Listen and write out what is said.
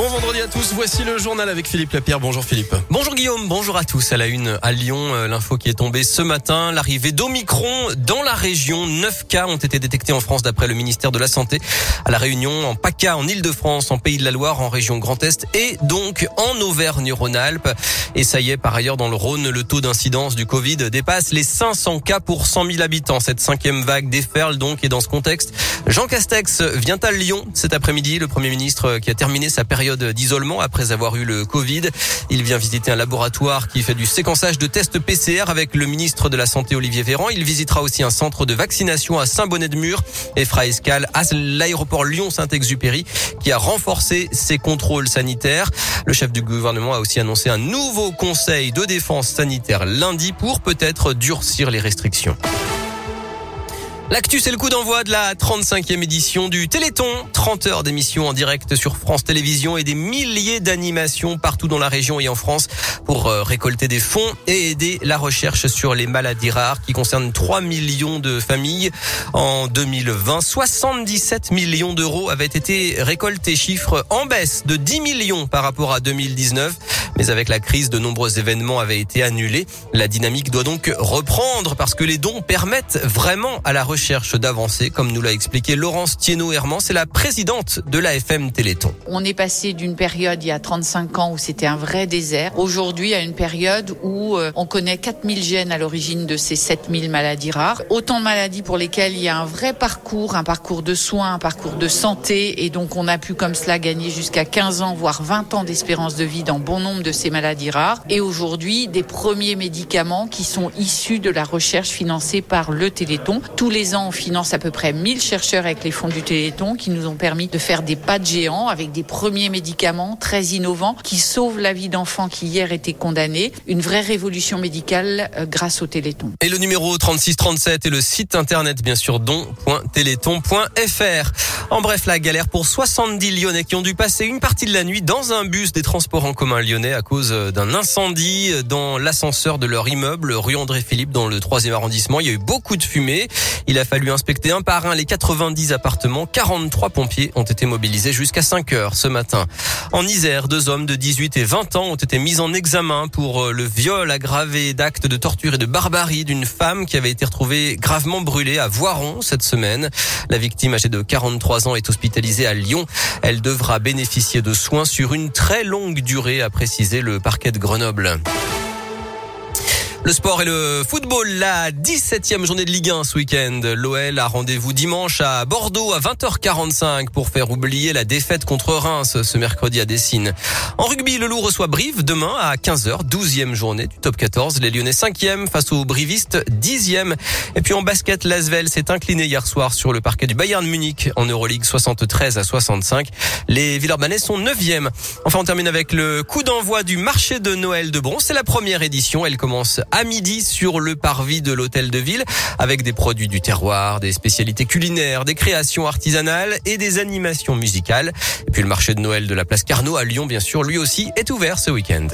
Bon vendredi à tous, voici le journal avec Philippe Lapierre. Bonjour Philippe. Bonjour Guillaume, bonjour à tous. À la une à Lyon, euh, l'info qui est tombée ce matin, l'arrivée d'Omicron dans la région. Neuf cas ont été détectés en France d'après le ministère de la Santé. À la Réunion, en PACA, en Ile-de-France, en Pays de la Loire, en région Grand Est et donc en Auvergne-Rhône-Alpes. Et ça y est, par ailleurs, dans le Rhône, le taux d'incidence du Covid dépasse les 500 cas pour 100 000 habitants. Cette cinquième vague déferle donc et dans ce contexte, Jean Castex vient à Lyon cet après-midi. Le Premier ministre qui a terminé sa période période d'isolement après avoir eu le Covid. Il vient visiter un laboratoire qui fait du séquençage de tests PCR avec le ministre de la Santé Olivier Véran. Il visitera aussi un centre de vaccination à Saint-Bonnet-de-Mur et fera escale à l'aéroport Lyon-Saint-Exupéry qui a renforcé ses contrôles sanitaires. Le chef du gouvernement a aussi annoncé un nouveau conseil de défense sanitaire lundi pour peut-être durcir les restrictions. L'actu, c'est le coup d'envoi de la 35e édition du Téléthon. 30 heures d'émission en direct sur France Télévisions et des milliers d'animations partout dans la région et en France pour euh, récolter des fonds et aider la recherche sur les maladies rares qui concernent 3 millions de familles. En 2020, 77 millions d'euros avaient été récoltés, chiffre en baisse de 10 millions par rapport à 2019. Mais avec la crise, de nombreux événements avaient été annulés. La dynamique doit donc reprendre parce que les dons permettent vraiment à la recherche d'avancer, comme nous l'a expliqué Laurence Thienot-Herman, c'est la présidente de l'AFM Téléthon. On est passé d'une période il y a 35 ans où c'était un vrai désert, aujourd'hui à une période où euh, on connaît 4000 gènes à l'origine de ces 7000 maladies rares. Autant de maladies pour lesquelles il y a un vrai parcours, un parcours de soins, un parcours de santé, et donc on a pu comme cela gagner jusqu'à 15 ans, voire 20 ans d'espérance de vie dans bon nombre de ces maladies rares. Et aujourd'hui, des premiers médicaments qui sont issus de la recherche financée par le Téléthon. Tous les ans, on finance à peu près 1000 chercheurs avec les fonds du Téléthon qui nous ont permis de faire des pas de géants avec des premiers médicaments très innovants qui sauvent la vie d'enfants qui hier étaient condamnés. Une vraie révolution médicale euh, grâce au Téléthon. Et le numéro 3637 et le site internet bien sûr don.téléthon.fr. En bref, la galère pour 70 Lyonnais qui ont dû passer une partie de la nuit dans un bus des transports en commun lyonnais à cause d'un incendie dans l'ascenseur de leur immeuble rue André Philippe dans le 3e arrondissement. Il y a eu beaucoup de fumée. Il a fallu inspecter un par un les 90 appartements. 43 pompiers ont été mobilisés jusqu'à 5 heures ce matin. En Isère, deux hommes de 18 et 20 ans ont été mis en examen pour euh, le viol aggravé d'actes de torture et de barbarie d'une femme qui avait été retrouvée gravement brûlée à Voiron cette semaine. La victime âgée de 43 ans est hospitalisée à Lyon. Elle devra bénéficier de soins sur une très longue durée, a précisé le parquet de Grenoble. Le sport et le football, la 17e journée de Ligue 1 ce week-end. L'OL a rendez-vous dimanche à Bordeaux à 20h45 pour faire oublier la défaite contre Reims ce mercredi à Dessine. En rugby, le Loup reçoit Brive demain à 15h, 12e journée du top 14. Les Lyonnais 5e face aux Brivistes 10e. Et puis en basket, l'Asvel s'est incliné hier soir sur le parquet du Bayern Munich en Euroleague 73 à 65. Les Villeurbanais sont 9e. Enfin, on termine avec le coup d'envoi du marché de Noël de Bron. C'est la première édition. Elle commence à midi sur le parvis de l'hôtel de ville avec des produits du terroir, des spécialités culinaires, des créations artisanales et des animations musicales. Et puis le marché de Noël de la place Carnot à Lyon, bien sûr, lui aussi est ouvert ce week-end.